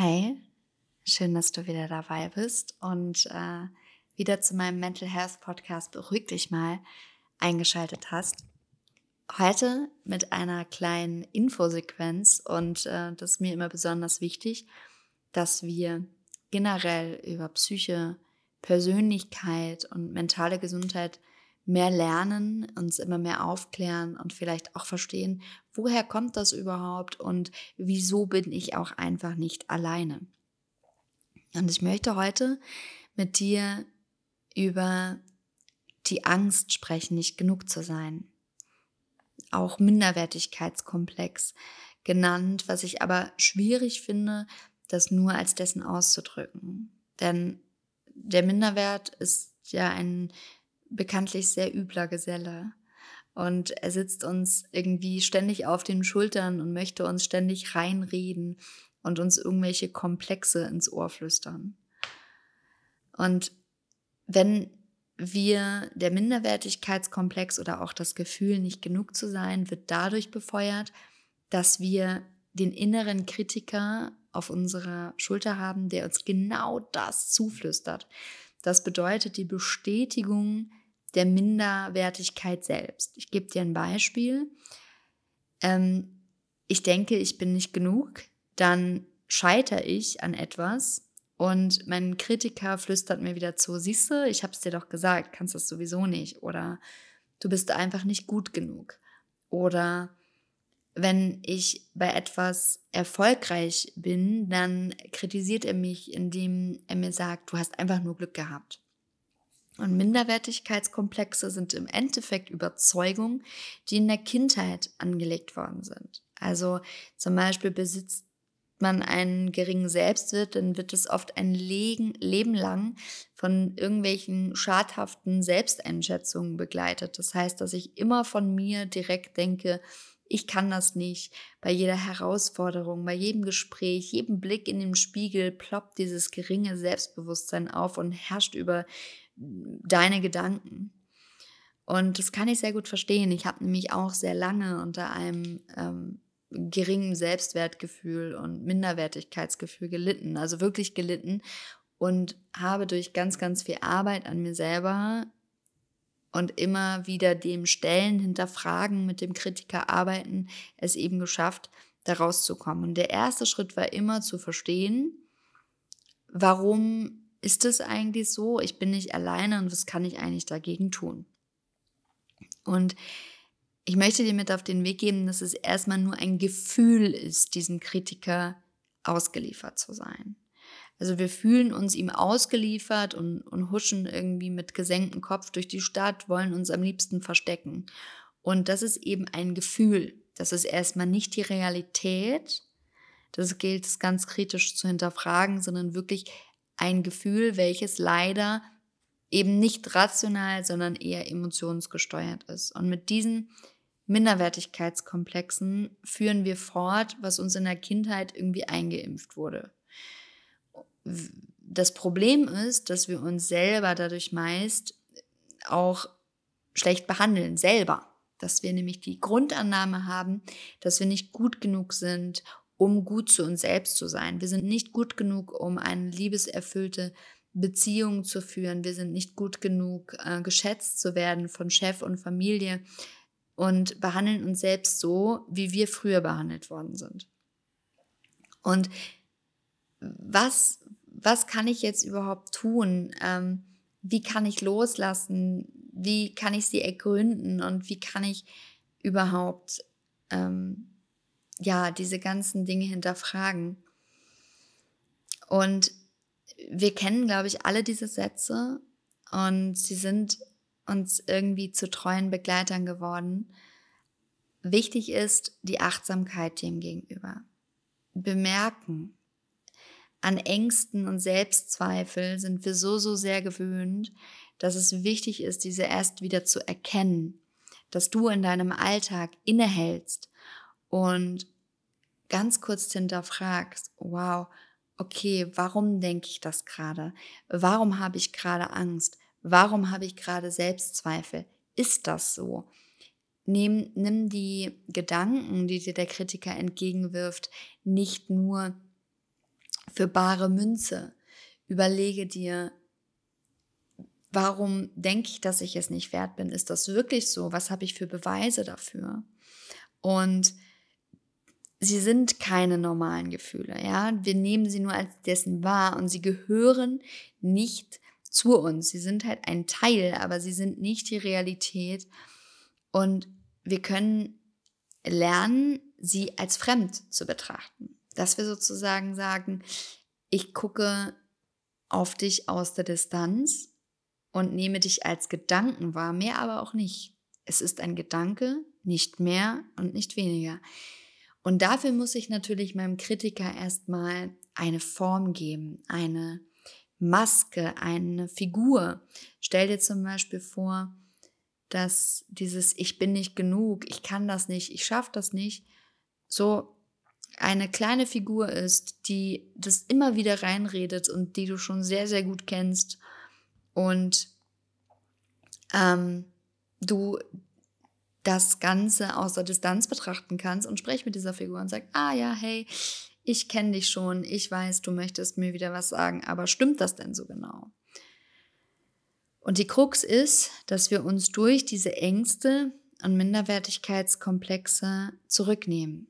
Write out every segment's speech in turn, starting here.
Hi, schön, dass du wieder dabei bist und äh, wieder zu meinem Mental Health Podcast Beruhig dich mal eingeschaltet hast. Heute mit einer kleinen Infosequenz und äh, das ist mir immer besonders wichtig, dass wir generell über Psyche, Persönlichkeit und mentale Gesundheit mehr lernen, uns immer mehr aufklären und vielleicht auch verstehen, woher kommt das überhaupt und wieso bin ich auch einfach nicht alleine. Und ich möchte heute mit dir über die Angst sprechen, nicht genug zu sein. Auch Minderwertigkeitskomplex genannt, was ich aber schwierig finde, das nur als dessen auszudrücken. Denn der Minderwert ist ja ein bekanntlich sehr übler Geselle. Und er sitzt uns irgendwie ständig auf den Schultern und möchte uns ständig reinreden und uns irgendwelche Komplexe ins Ohr flüstern. Und wenn wir der Minderwertigkeitskomplex oder auch das Gefühl, nicht genug zu sein, wird dadurch befeuert, dass wir den inneren Kritiker auf unserer Schulter haben, der uns genau das zuflüstert. Das bedeutet die Bestätigung der Minderwertigkeit selbst. Ich gebe dir ein Beispiel. Ähm, ich denke, ich bin nicht genug, dann scheitere ich an etwas und mein Kritiker flüstert mir wieder zu, siehst du, ich habe es dir doch gesagt, kannst das sowieso nicht oder du bist einfach nicht gut genug oder wenn ich bei etwas erfolgreich bin, dann kritisiert er mich, indem er mir sagt, du hast einfach nur Glück gehabt. Und Minderwertigkeitskomplexe sind im Endeffekt Überzeugungen, die in der Kindheit angelegt worden sind. Also zum Beispiel besitzt man einen geringen Selbstwert, dann wird es oft ein Leben lang von irgendwelchen schadhaften Selbsteinschätzungen begleitet. Das heißt, dass ich immer von mir direkt denke, ich kann das nicht. Bei jeder Herausforderung, bei jedem Gespräch, jedem Blick in den Spiegel ploppt dieses geringe Selbstbewusstsein auf und herrscht über deine Gedanken. Und das kann ich sehr gut verstehen. Ich habe nämlich auch sehr lange unter einem ähm, geringen Selbstwertgefühl und Minderwertigkeitsgefühl gelitten, also wirklich gelitten und habe durch ganz, ganz viel Arbeit an mir selber und immer wieder dem Stellen hinterfragen, mit dem Kritiker arbeiten, es eben geschafft, da rauszukommen. Und der erste Schritt war immer zu verstehen, warum ist es eigentlich so? Ich bin nicht alleine und was kann ich eigentlich dagegen tun? Und ich möchte dir mit auf den Weg geben, dass es erstmal nur ein Gefühl ist, diesem Kritiker ausgeliefert zu sein. Also wir fühlen uns ihm ausgeliefert und, und huschen irgendwie mit gesenktem Kopf durch die Stadt, wollen uns am liebsten verstecken. Und das ist eben ein Gefühl. Das ist erstmal nicht die Realität. Das gilt es ganz kritisch zu hinterfragen, sondern wirklich ein Gefühl, welches leider eben nicht rational, sondern eher emotionsgesteuert ist. Und mit diesen Minderwertigkeitskomplexen führen wir fort, was uns in der Kindheit irgendwie eingeimpft wurde. Das Problem ist, dass wir uns selber dadurch meist auch schlecht behandeln, selber. Dass wir nämlich die Grundannahme haben, dass wir nicht gut genug sind, um gut zu uns selbst zu sein. Wir sind nicht gut genug, um eine liebeserfüllte Beziehung zu führen. Wir sind nicht gut genug, äh, geschätzt zu werden von Chef und Familie und behandeln uns selbst so, wie wir früher behandelt worden sind. Und was, was kann ich jetzt überhaupt tun? Ähm, wie kann ich loslassen? Wie kann ich sie ergründen? Und wie kann ich überhaupt ähm, ja, diese ganzen Dinge hinterfragen. Und wir kennen, glaube ich, alle diese Sätze und sie sind uns irgendwie zu treuen Begleitern geworden. Wichtig ist die Achtsamkeit dem gegenüber. Bemerken. An Ängsten und Selbstzweifel sind wir so, so sehr gewöhnt, dass es wichtig ist, diese erst wieder zu erkennen, dass du in deinem Alltag innehältst und ganz kurz hinterfragst, wow, okay, warum denke ich das gerade? Warum habe ich gerade Angst? Warum habe ich gerade Selbstzweifel? Ist das so? Nimm, nimm die Gedanken, die dir der Kritiker entgegenwirft, nicht nur für bare Münze. Überlege dir, warum denke ich, dass ich es nicht wert bin? Ist das wirklich so? Was habe ich für Beweise dafür? Und sie sind keine normalen Gefühle, ja. Wir nehmen sie nur als dessen wahr und sie gehören nicht zu uns. Sie sind halt ein Teil, aber sie sind nicht die Realität. Und wir können lernen, sie als fremd zu betrachten. Dass wir sozusagen sagen, ich gucke auf dich aus der Distanz und nehme dich als Gedanken wahr, mehr aber auch nicht. Es ist ein Gedanke, nicht mehr und nicht weniger. Und dafür muss ich natürlich meinem Kritiker erstmal eine Form geben, eine Maske, eine Figur. Stell dir zum Beispiel vor, dass dieses Ich bin nicht genug, ich kann das nicht, ich schaffe das nicht, so eine kleine Figur ist, die das immer wieder reinredet und die du schon sehr, sehr gut kennst und ähm, du das Ganze aus der Distanz betrachten kannst und sprech mit dieser Figur und sag, ah ja, hey, ich kenne dich schon, ich weiß, du möchtest mir wieder was sagen, aber stimmt das denn so genau? Und die Krux ist, dass wir uns durch diese Ängste und Minderwertigkeitskomplexe zurücknehmen.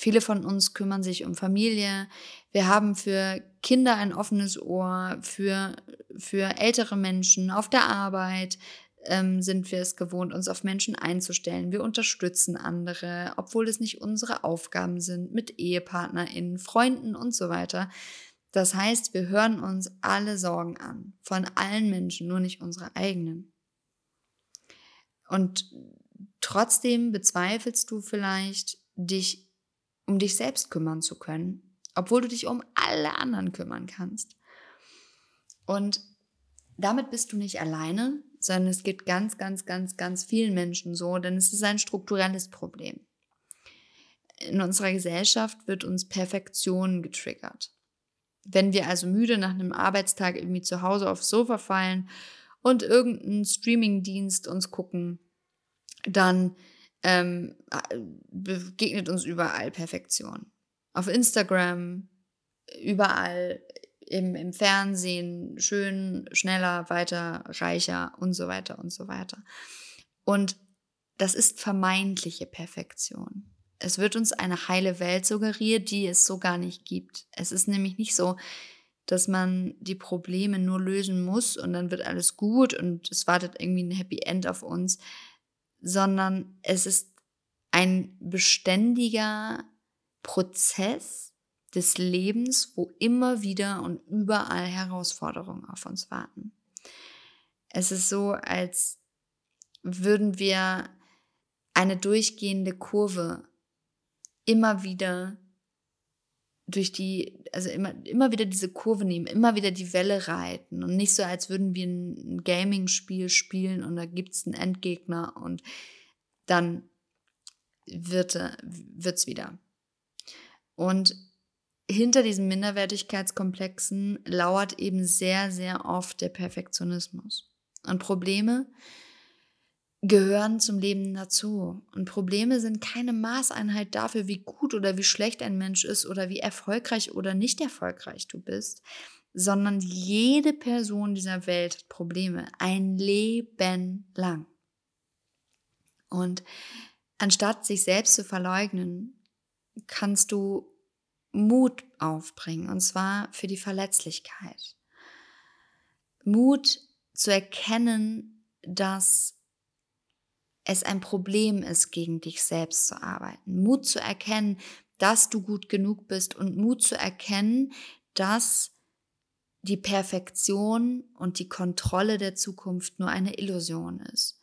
Viele von uns kümmern sich um Familie. Wir haben für Kinder ein offenes Ohr, für, für ältere Menschen auf der Arbeit, ähm, sind wir es gewohnt, uns auf Menschen einzustellen. Wir unterstützen andere, obwohl es nicht unsere Aufgaben sind, mit EhepartnerInnen, Freunden und so weiter. Das heißt, wir hören uns alle Sorgen an, von allen Menschen, nur nicht unsere eigenen. Und trotzdem bezweifelst du vielleicht, dich um dich selbst kümmern zu können, obwohl du dich um alle anderen kümmern kannst. Und damit bist du nicht alleine, sondern es geht ganz, ganz, ganz, ganz vielen Menschen so, denn es ist ein strukturelles Problem. In unserer Gesellschaft wird uns Perfektion getriggert. Wenn wir also müde nach einem Arbeitstag irgendwie zu Hause aufs Sofa fallen und irgendeinen Streamingdienst uns gucken, dann ähm, begegnet uns überall Perfektion. Auf Instagram, überall im, im Fernsehen schön, schneller, weiter, reicher und so weiter und so weiter. Und das ist vermeintliche Perfektion. Es wird uns eine heile Welt suggeriert, die es so gar nicht gibt. Es ist nämlich nicht so, dass man die Probleme nur lösen muss und dann wird alles gut und es wartet irgendwie ein Happy End auf uns, sondern es ist ein beständiger Prozess, des Lebens, wo immer wieder und überall Herausforderungen auf uns warten. Es ist so, als würden wir eine durchgehende Kurve immer wieder durch die, also immer, immer wieder diese Kurve nehmen, immer wieder die Welle reiten und nicht so, als würden wir ein Gaming-Spiel spielen und da gibt es einen Endgegner und dann wird es wieder. Und hinter diesen Minderwertigkeitskomplexen lauert eben sehr, sehr oft der Perfektionismus. Und Probleme gehören zum Leben dazu. Und Probleme sind keine Maßeinheit dafür, wie gut oder wie schlecht ein Mensch ist oder wie erfolgreich oder nicht erfolgreich du bist, sondern jede Person dieser Welt hat Probleme, ein Leben lang. Und anstatt sich selbst zu verleugnen, kannst du Mut aufbringen, und zwar für die Verletzlichkeit. Mut zu erkennen, dass es ein Problem ist, gegen dich selbst zu arbeiten. Mut zu erkennen, dass du gut genug bist und Mut zu erkennen, dass die Perfektion und die Kontrolle der Zukunft nur eine Illusion ist.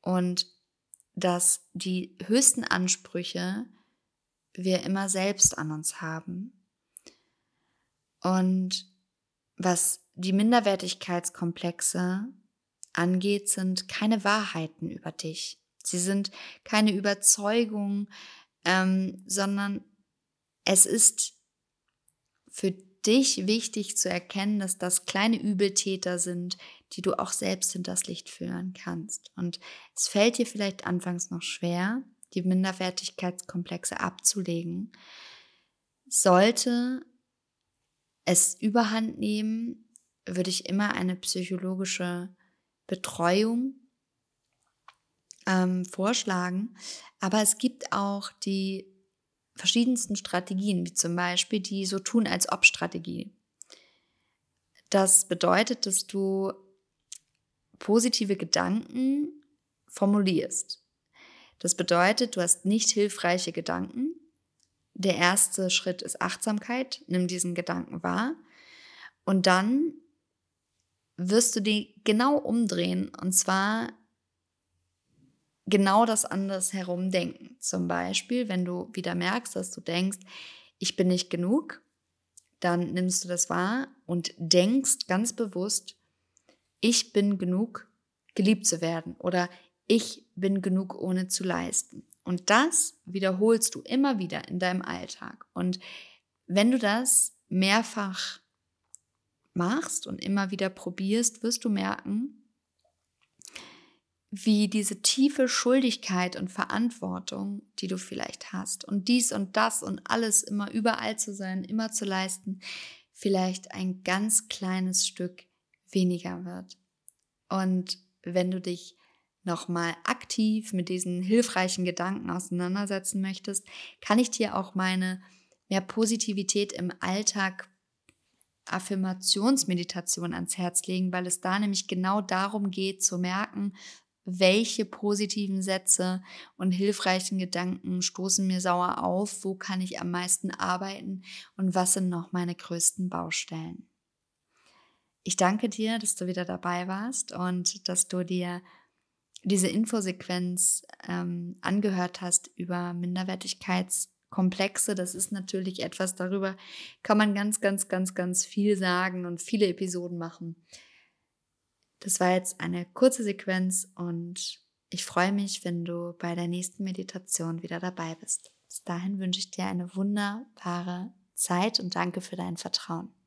Und dass die höchsten Ansprüche wir immer selbst an uns haben. Und was die Minderwertigkeitskomplexe angeht, sind keine Wahrheiten über dich. Sie sind keine Überzeugung, ähm, sondern es ist für dich wichtig zu erkennen, dass das kleine Übeltäter sind, die du auch selbst in das Licht führen kannst. Und es fällt dir vielleicht anfangs noch schwer, die Minderwertigkeitskomplexe abzulegen, sollte es überhand nehmen, würde ich immer eine psychologische Betreuung ähm, vorschlagen. Aber es gibt auch die verschiedensten Strategien, wie zum Beispiel die so tun als ob Strategie. Das bedeutet, dass du positive Gedanken formulierst. Das bedeutet, du hast nicht hilfreiche Gedanken. Der erste Schritt ist Achtsamkeit. Nimm diesen Gedanken wahr. Und dann wirst du die genau umdrehen. Und zwar genau das andersherum denken. Zum Beispiel, wenn du wieder merkst, dass du denkst, ich bin nicht genug, dann nimmst du das wahr und denkst ganz bewusst, ich bin genug, geliebt zu werden oder ich bin genug, ohne zu leisten. Und das wiederholst du immer wieder in deinem Alltag. Und wenn du das mehrfach machst und immer wieder probierst, wirst du merken, wie diese tiefe Schuldigkeit und Verantwortung, die du vielleicht hast, und dies und das und alles immer überall zu sein, immer zu leisten, vielleicht ein ganz kleines Stück weniger wird. Und wenn du dich nochmal aktiv mit diesen hilfreichen Gedanken auseinandersetzen möchtest, kann ich dir auch meine mehr Positivität im Alltag Affirmationsmeditation ans Herz legen, weil es da nämlich genau darum geht zu merken, welche positiven Sätze und hilfreichen Gedanken stoßen mir sauer auf, wo kann ich am meisten arbeiten und was sind noch meine größten Baustellen. Ich danke dir, dass du wieder dabei warst und dass du dir diese Infosequenz ähm, angehört hast über Minderwertigkeitskomplexe. Das ist natürlich etwas, darüber kann man ganz, ganz, ganz, ganz viel sagen und viele Episoden machen. Das war jetzt eine kurze Sequenz und ich freue mich, wenn du bei der nächsten Meditation wieder dabei bist. Bis dahin wünsche ich dir eine wunderbare Zeit und danke für dein Vertrauen.